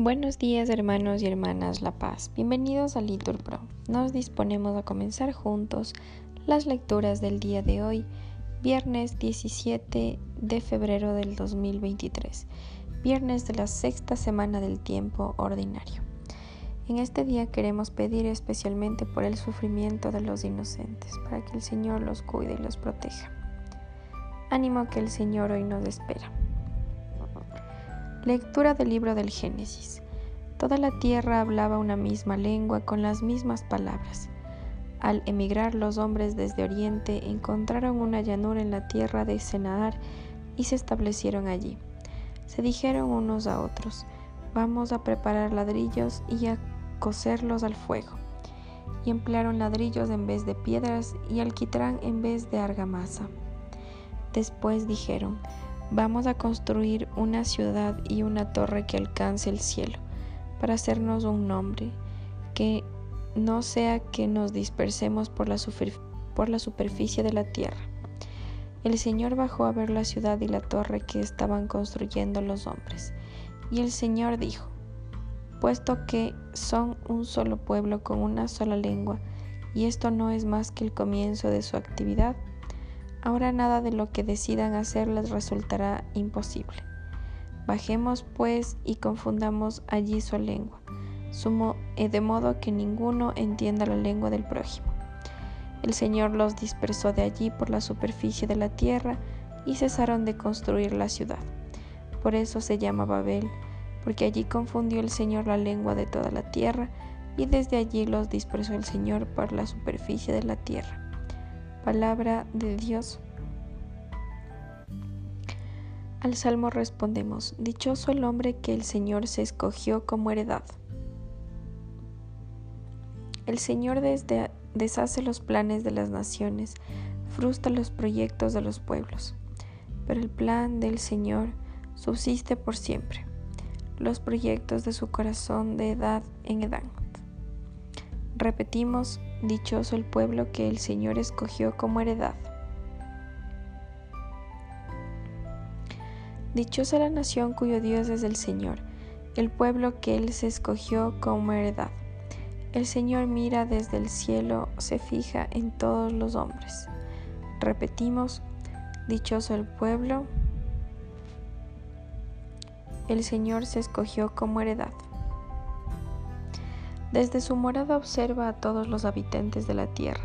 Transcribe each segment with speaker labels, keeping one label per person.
Speaker 1: Buenos días hermanos y hermanas La Paz, bienvenidos a Litur Pro. Nos disponemos a comenzar juntos las lecturas del día de hoy, viernes 17 de febrero del 2023, viernes de la sexta semana del tiempo ordinario. En este día queremos pedir especialmente por el sufrimiento de los inocentes, para que el Señor los cuide y los proteja. Ánimo que el Señor hoy nos espera. Lectura del libro del Génesis. Toda la tierra hablaba una misma lengua con las mismas palabras. Al emigrar los hombres desde Oriente encontraron una llanura en la tierra de Senaar y se establecieron allí. Se dijeron unos a otros, vamos a preparar ladrillos y a coserlos al fuego. Y emplearon ladrillos en vez de piedras y alquitrán en vez de argamasa. Después dijeron, Vamos a construir una ciudad y una torre que alcance el cielo, para hacernos un nombre, que no sea que nos dispersemos por la, superficie de la tierra. El Señor bajó a ver la ciudad y la torre que estaban construyendo los hombres. Y el Señor dijo, puesto que son un solo pueblo con una sola lengua, y esto no es más que el comienzo de su actividad, Ahora nada de lo que decidan hacer les resultará imposible. Bajemos pues y confundamos allí su lengua, sumo, eh, de modo que ninguno entienda la lengua del prójimo. El Señor los dispersó de allí por la superficie de la tierra y cesaron de construir la ciudad. Por eso se llama Babel, porque allí confundió el Señor la lengua de toda la tierra y desde allí los dispersó el Señor por la superficie de la tierra. Palabra de Dios. Al salmo respondemos, Dichoso el hombre que el Señor se escogió como heredad. El Señor deshace los planes de las naciones, frustra los proyectos de los pueblos, pero el plan del Señor subsiste por siempre, los proyectos de su corazón de edad en edad. Repetimos, dichoso el pueblo que el Señor escogió como heredad. Dichosa la nación cuyo Dios es el Señor, el pueblo que Él se escogió como heredad. El Señor mira desde el cielo, se fija en todos los hombres. Repetimos, dichoso el pueblo, el Señor se escogió como heredad. Desde su morada observa a todos los habitantes de la tierra.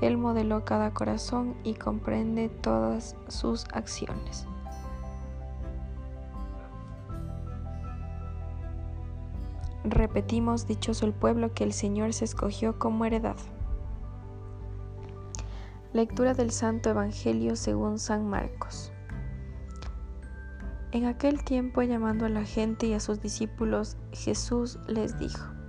Speaker 1: Él modeló cada corazón y comprende todas sus acciones. Repetimos, dichoso el pueblo que el Señor se escogió como heredad. Lectura del Santo Evangelio según San Marcos. En aquel tiempo, llamando a la gente y a sus discípulos, Jesús les dijo,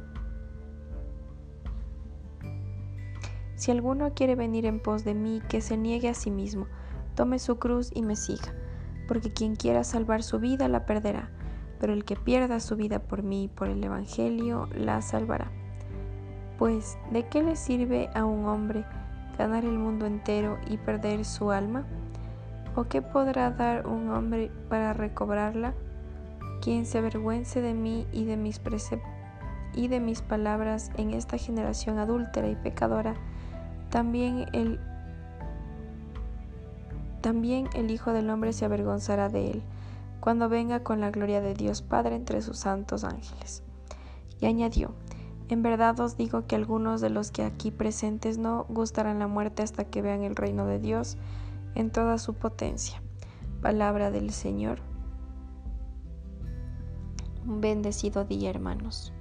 Speaker 1: Si alguno quiere venir en pos de mí, que se niegue a sí mismo, tome su cruz y me siga, porque quien quiera salvar su vida la perderá, pero el que pierda su vida por mí y por el Evangelio la salvará. Pues, ¿de qué le sirve a un hombre ganar el mundo entero y perder su alma? ¿O qué podrá dar un hombre para recobrarla? Quien se avergüence de mí y de mis y de mis palabras en esta generación adúltera y pecadora, también el, también el Hijo del Hombre se avergonzará de él, cuando venga con la gloria de Dios Padre entre sus santos ángeles. Y añadió, en verdad os digo que algunos de los que aquí presentes no gustarán la muerte hasta que vean el reino de Dios en toda su potencia. Palabra del Señor. Un bendecido día, hermanos.